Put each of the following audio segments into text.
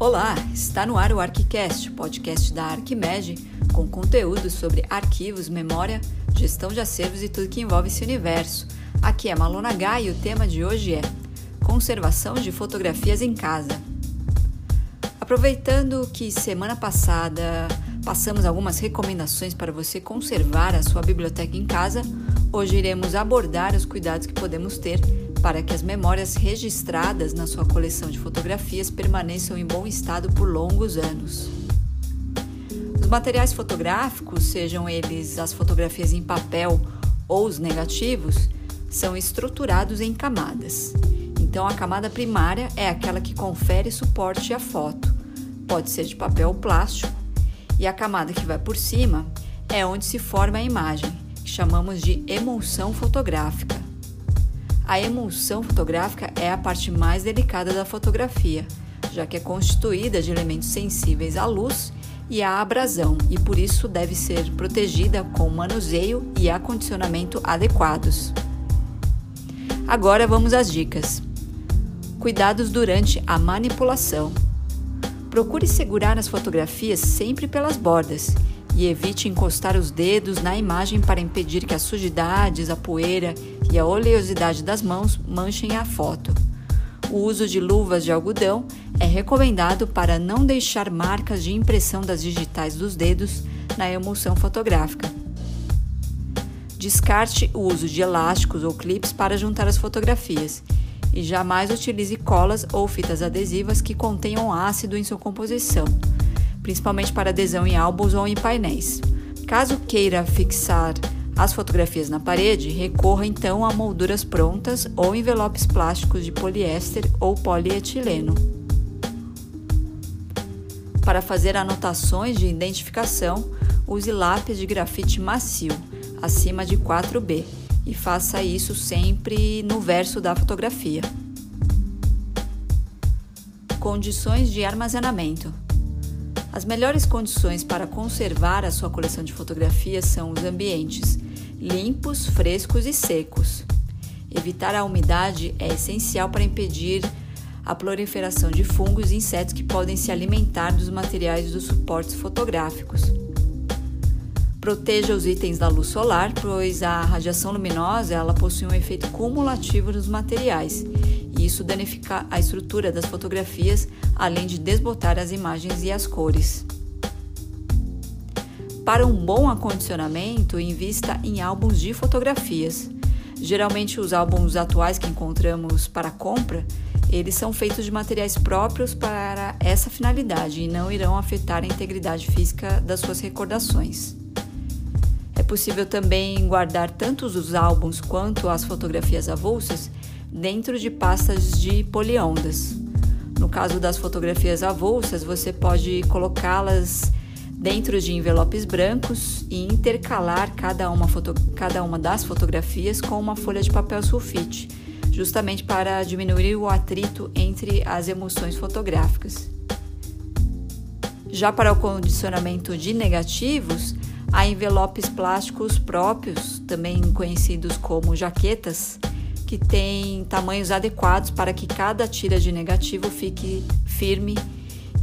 Olá, está no ar o ArchiCast, podcast da Arquimed, com conteúdo sobre arquivos, memória, gestão de acervos e tudo que envolve esse universo. Aqui é Malona H e o tema de hoje é Conservação de fotografias em casa. Aproveitando que semana passada passamos algumas recomendações para você conservar a sua biblioteca em casa, hoje iremos abordar os cuidados que podemos ter para que as memórias registradas na sua coleção de fotografias permaneçam em bom estado por longos anos. Os materiais fotográficos, sejam eles as fotografias em papel ou os negativos, são estruturados em camadas. Então, a camada primária é aquela que confere suporte à foto, pode ser de papel ou plástico, e a camada que vai por cima é onde se forma a imagem, que chamamos de emulsão fotográfica. A emulsão fotográfica é a parte mais delicada da fotografia, já que é constituída de elementos sensíveis à luz e à abrasão e por isso deve ser protegida com manuseio e acondicionamento adequados. Agora vamos às dicas. Cuidados durante a manipulação. Procure segurar as fotografias sempre pelas bordas e evite encostar os dedos na imagem para impedir que as sujidades, a poeira e a oleosidade das mãos manchem a foto. O uso de luvas de algodão é recomendado para não deixar marcas de impressão das digitais dos dedos na emulsão fotográfica. Descarte o uso de elásticos ou clips para juntar as fotografias e jamais utilize colas ou fitas adesivas que contenham ácido em sua composição principalmente para adesão em álbuns ou em painéis. Caso queira fixar as fotografias na parede, recorra então a molduras prontas ou envelopes plásticos de poliéster ou polietileno. Para fazer anotações de identificação, use lápis de grafite macio, acima de 4B, e faça isso sempre no verso da fotografia. Condições de armazenamento. As melhores condições para conservar a sua coleção de fotografias são os ambientes limpos, frescos e secos. Evitar a umidade é essencial para impedir a proliferação de fungos e insetos que podem se alimentar dos materiais dos suportes fotográficos. Proteja os itens da luz solar, pois a radiação luminosa ela possui um efeito cumulativo nos materiais e isso danifica a estrutura das fotografias, além de desbotar as imagens e as cores. Para um bom acondicionamento, invista em álbuns de fotografias. Geralmente os álbuns atuais que encontramos para compra, eles são feitos de materiais próprios para essa finalidade e não irão afetar a integridade física das suas recordações. É possível também guardar tanto os álbuns quanto as fotografias avulsas dentro de pastas de poliondas. No caso das fotografias avulsas, você pode colocá-las dentro de envelopes brancos e intercalar cada uma, cada uma das fotografias com uma folha de papel sulfite, justamente para diminuir o atrito entre as emulsões fotográficas. Já para o condicionamento de negativos, há envelopes plásticos próprios, também conhecidos como jaquetas, que tem tamanhos adequados para que cada tira de negativo fique firme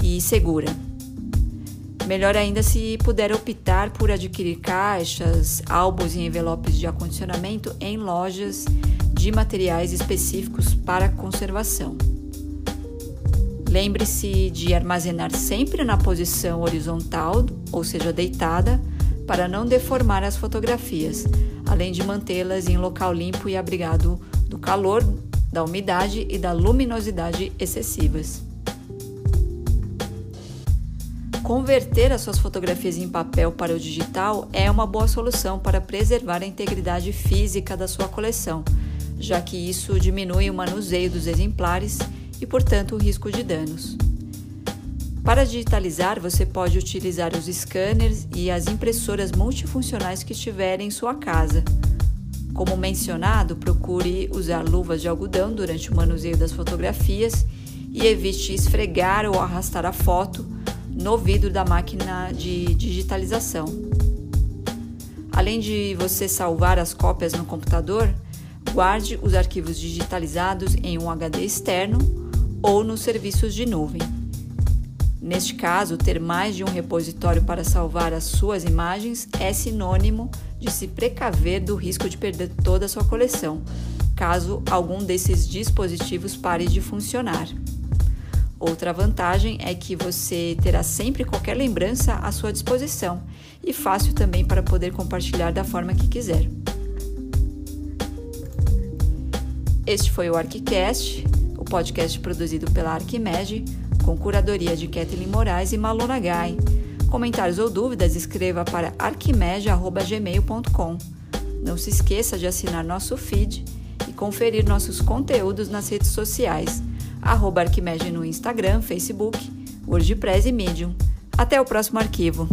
e segura. Melhor ainda se puder optar por adquirir caixas, álbuns e envelopes de acondicionamento em lojas de materiais específicos para conservação. Lembre-se de armazenar sempre na posição horizontal, ou seja, deitada, para não deformar as fotografias, além de mantê-las em local limpo e abrigado do calor, da umidade e da luminosidade excessivas. Converter as suas fotografias em papel para o digital é uma boa solução para preservar a integridade física da sua coleção, já que isso diminui o manuseio dos exemplares e, portanto, o risco de danos. Para digitalizar, você pode utilizar os scanners e as impressoras multifuncionais que estiver em sua casa. Como mencionado, procure usar luvas de algodão durante o manuseio das fotografias e evite esfregar ou arrastar a foto no vidro da máquina de digitalização. Além de você salvar as cópias no computador, guarde os arquivos digitalizados em um HD externo ou nos serviços de nuvem. Neste caso, ter mais de um repositório para salvar as suas imagens é sinônimo de se precaver do risco de perder toda a sua coleção, caso algum desses dispositivos pare de funcionar. Outra vantagem é que você terá sempre qualquer lembrança à sua disposição e fácil também para poder compartilhar da forma que quiser. Este foi o ArchiCast, o podcast produzido pela Arquimed, com curadoria de Kathleen Moraes e Malona Gai. Comentários ou dúvidas, escreva para arquimed.gmail.com. Não se esqueça de assinar nosso feed e conferir nossos conteúdos nas redes sociais arroba Arquimedes no Instagram, Facebook, WordPress e Medium. Até o próximo arquivo.